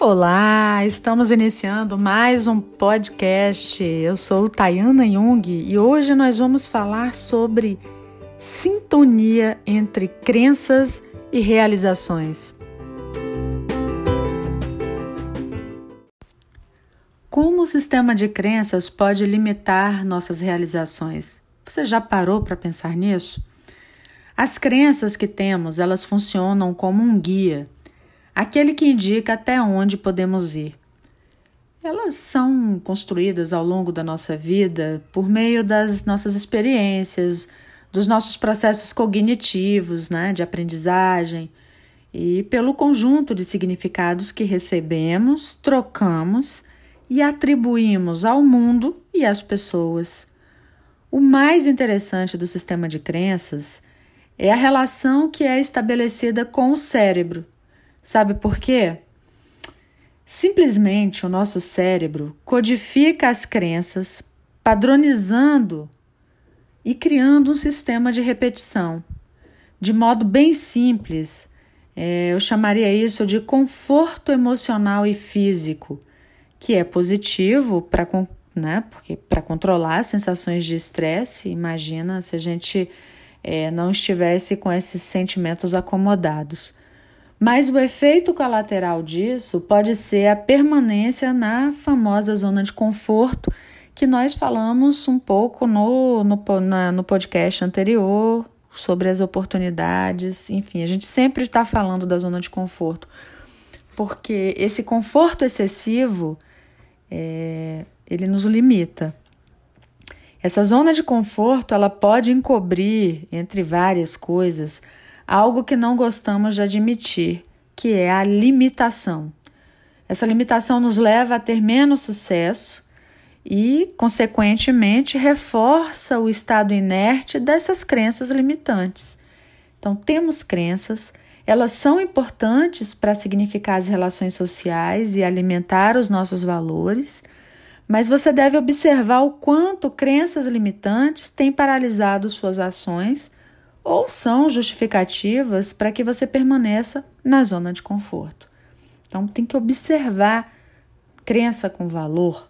Olá, estamos iniciando mais um podcast. Eu sou Tayana Jung e hoje nós vamos falar sobre sintonia entre crenças e realizações. Como o sistema de crenças pode limitar nossas realizações? Você já parou para pensar nisso? As crenças que temos, elas funcionam como um guia aquele que indica até onde podemos ir. Elas são construídas ao longo da nossa vida por meio das nossas experiências, dos nossos processos cognitivos, né, de aprendizagem e pelo conjunto de significados que recebemos, trocamos e atribuímos ao mundo e às pessoas. O mais interessante do sistema de crenças é a relação que é estabelecida com o cérebro Sabe por quê? Simplesmente o nosso cérebro codifica as crenças, padronizando e criando um sistema de repetição. De modo bem simples, é, eu chamaria isso de conforto emocional e físico, que é positivo para né, porque para controlar sensações de estresse. Imagina se a gente é, não estivesse com esses sentimentos acomodados. Mas o efeito colateral disso pode ser a permanência na famosa zona de conforto que nós falamos um pouco no, no, na, no podcast anterior sobre as oportunidades. Enfim, a gente sempre está falando da zona de conforto, porque esse conforto excessivo é, ele nos limita. Essa zona de conforto ela pode encobrir, entre várias coisas, algo que não gostamos de admitir, que é a limitação. Essa limitação nos leva a ter menos sucesso e, consequentemente, reforça o estado inerte dessas crenças limitantes. Então, temos crenças, elas são importantes para significar as relações sociais e alimentar os nossos valores, mas você deve observar o quanto crenças limitantes têm paralisado suas ações ou são justificativas para que você permaneça na zona de conforto. Então tem que observar crença com valor.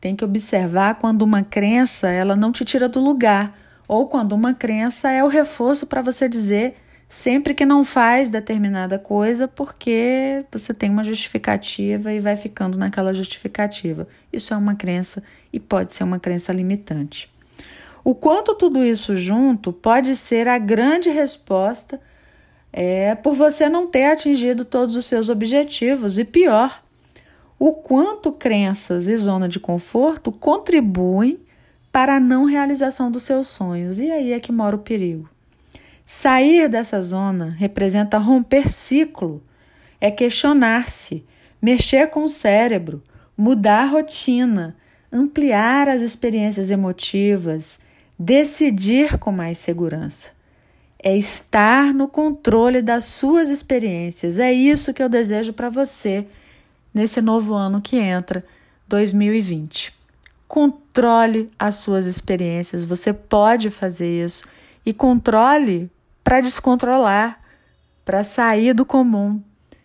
Tem que observar quando uma crença ela não te tira do lugar ou quando uma crença é o reforço para você dizer sempre que não faz determinada coisa porque você tem uma justificativa e vai ficando naquela justificativa. Isso é uma crença e pode ser uma crença limitante. O quanto tudo isso junto pode ser a grande resposta é, por você não ter atingido todos os seus objetivos e pior, o quanto crenças e zona de conforto contribuem para a não realização dos seus sonhos. E aí é que mora o perigo. Sair dessa zona representa romper ciclo, é questionar-se, mexer com o cérebro, mudar a rotina, ampliar as experiências emotivas, decidir com mais segurança. É estar no controle das suas experiências. É isso que eu desejo para você nesse novo ano que entra, 2020. Controle as suas experiências. Você pode fazer isso e controle para descontrolar, para sair do comum.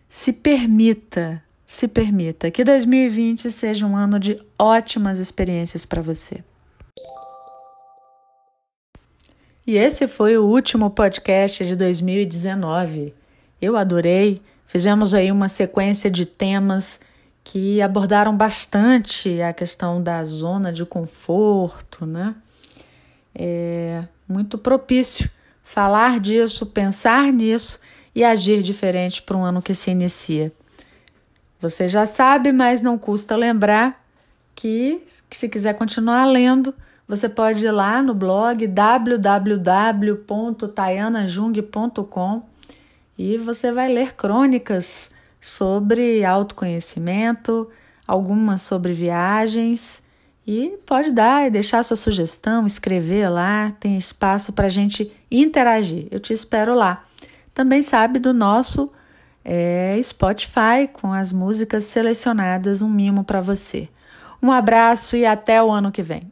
Se permita, se permita que 2020 seja um ano de ótimas experiências para você. E esse foi o último podcast de 2019. Eu adorei. Fizemos aí uma sequência de temas que abordaram bastante a questão da zona de conforto, né? É muito propício falar disso, pensar nisso e agir diferente para um ano que se inicia. Você já sabe, mas não custa lembrar que, que se quiser continuar lendo, você pode ir lá no blog www.tayanajung.com e você vai ler crônicas sobre autoconhecimento, algumas sobre viagens e pode dar e deixar sua sugestão, escrever lá, tem espaço para a gente interagir. Eu te espero lá. Também sabe do nosso é, Spotify com as músicas selecionadas, um mimo para você. Um abraço e até o ano que vem.